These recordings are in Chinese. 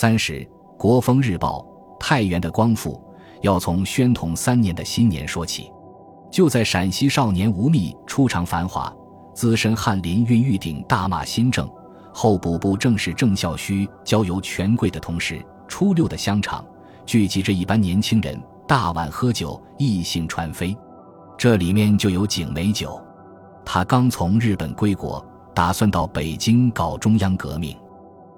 三十，国风日报，太原的光复要从宣统三年的新年说起。就在陕西少年吴宓初尝繁华，资深翰林运玉鼎大骂新政，候补部正是郑孝胥交由权贵的同时，初六的香场聚集着一班年轻人，大碗喝酒，异性传飞。这里面就有景美酒，他刚从日本归国，打算到北京搞中央革命，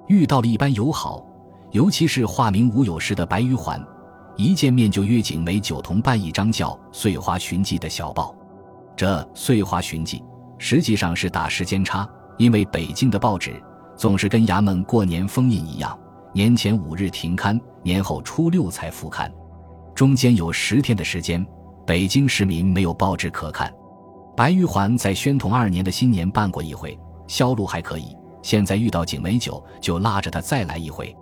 遇到了一班友好，尤其是化名吴有时的白玉环。一见面就约景美九同办一张叫《碎花寻记》的小报，这《碎花寻记》实际上是打时间差，因为北京的报纸总是跟衙门过年封印一样，年前五日停刊，年后初六才复刊，中间有十天的时间，北京市民没有报纸可看。白玉环在宣统二年的新年办过一回，销路还可以，现在遇到景美九，就拉着他再来一回。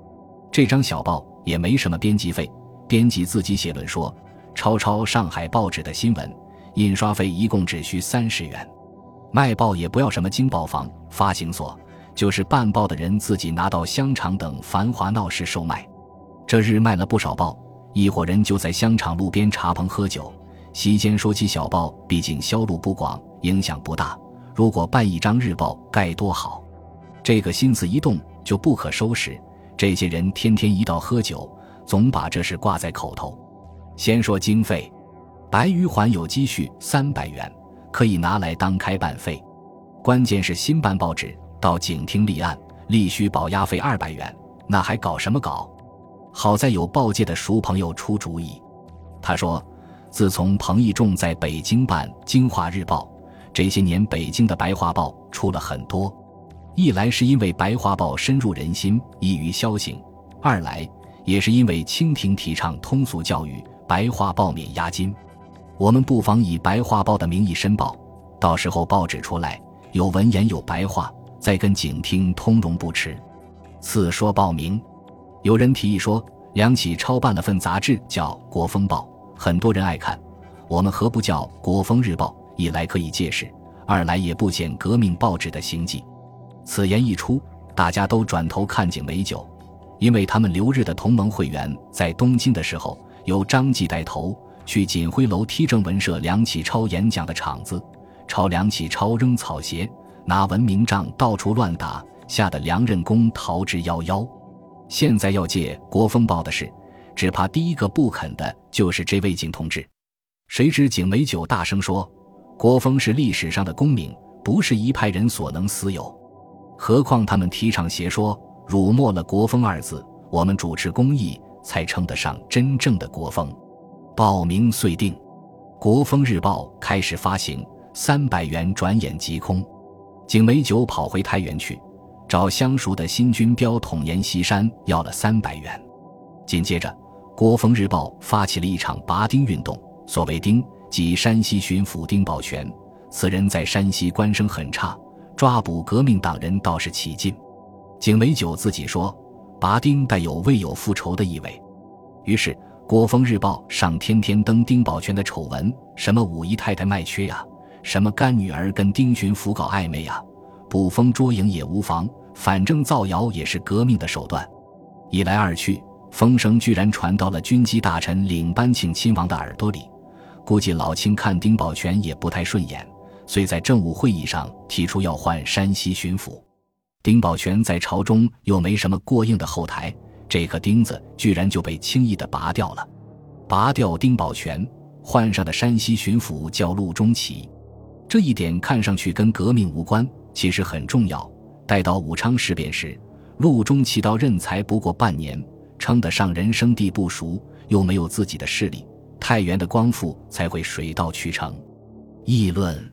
这张小报也没什么编辑费。编辑自己写论说，抄抄上海报纸的新闻，印刷费一共只需三十元。卖报也不要什么经报房、发行所，就是办报的人自己拿到香肠等繁华闹市售卖。这日卖了不少报，一伙人就在香肠路边茶棚喝酒，席间说起小报，毕竟销路不广，影响不大。如果办一张日报该多好！这个心思一动就不可收拾。这些人天天一道喝酒。总把这事挂在口头。先说经费，白玉环有积蓄三百元，可以拿来当开办费。关键是新办报纸到警厅立案，立需保押费二百元，那还搞什么搞？好在有报界的熟朋友出主意。他说，自从彭义仲在北京办《京华日报》，这些年北京的白话报出了很多。一来是因为白话报深入人心，易于销行；二来。也是因为清廷提倡通俗教育，白话报免押金，我们不妨以白话报的名义申报，到时候报纸出来有文言有白话，再跟警厅通融不迟。次说报名，有人提议说，梁启超办了份杂志叫《国风报》，很多人爱看，我们何不叫《国风日报》？一来可以借势，二来也不减革命报纸的行迹。此言一出，大家都转头看景美九。因为他们留日的同盟会员在东京的时候，由张继带头去锦辉楼踢正文社梁启超演讲的场子，朝梁启超扔草鞋，拿文明杖到处乱打，吓得梁任公逃之夭夭。现在要借国风报的事，只怕第一个不肯的就是这位景同志。谁知景美九大声说：“国风是历史上的功名，不是一派人所能私有。何况他们提倡邪说。”辱没了“国风”二字，我们主持公义才称得上真正的国风。报名遂定，《国风日报》开始发行，三百元转眼即空。景美九跑回太原去，找相熟的新军标统阎锡山要了三百元。紧接着，《国风日报》发起了一场拔丁运动。所谓丁，即山西巡抚丁宝全。此人在山西官声很差，抓捕革命党人倒是起劲。景美九自己说：“拔丁带有未有复仇的意味。”于是《国风日报》上天天登丁宝全的丑闻，什么五姨太太卖缺呀，什么干女儿跟丁巡抚搞暧昧呀，捕风捉影也无妨，反正造谣也是革命的手段。一来二去，风声居然传到了军机大臣领班庆亲王的耳朵里，估计老卿看丁宝全也不太顺眼，遂在政务会议上提出要换山西巡抚。丁宝全在朝中又没什么过硬的后台，这颗钉子居然就被轻易的拔掉了。拔掉丁宝全，换上的山西巡抚叫陆中奇。这一点看上去跟革命无关，其实很重要。待到武昌事变时，陆中奇到任才不过半年，称得上人生地不熟，又没有自己的势力，太原的光复才会水到渠成。议论。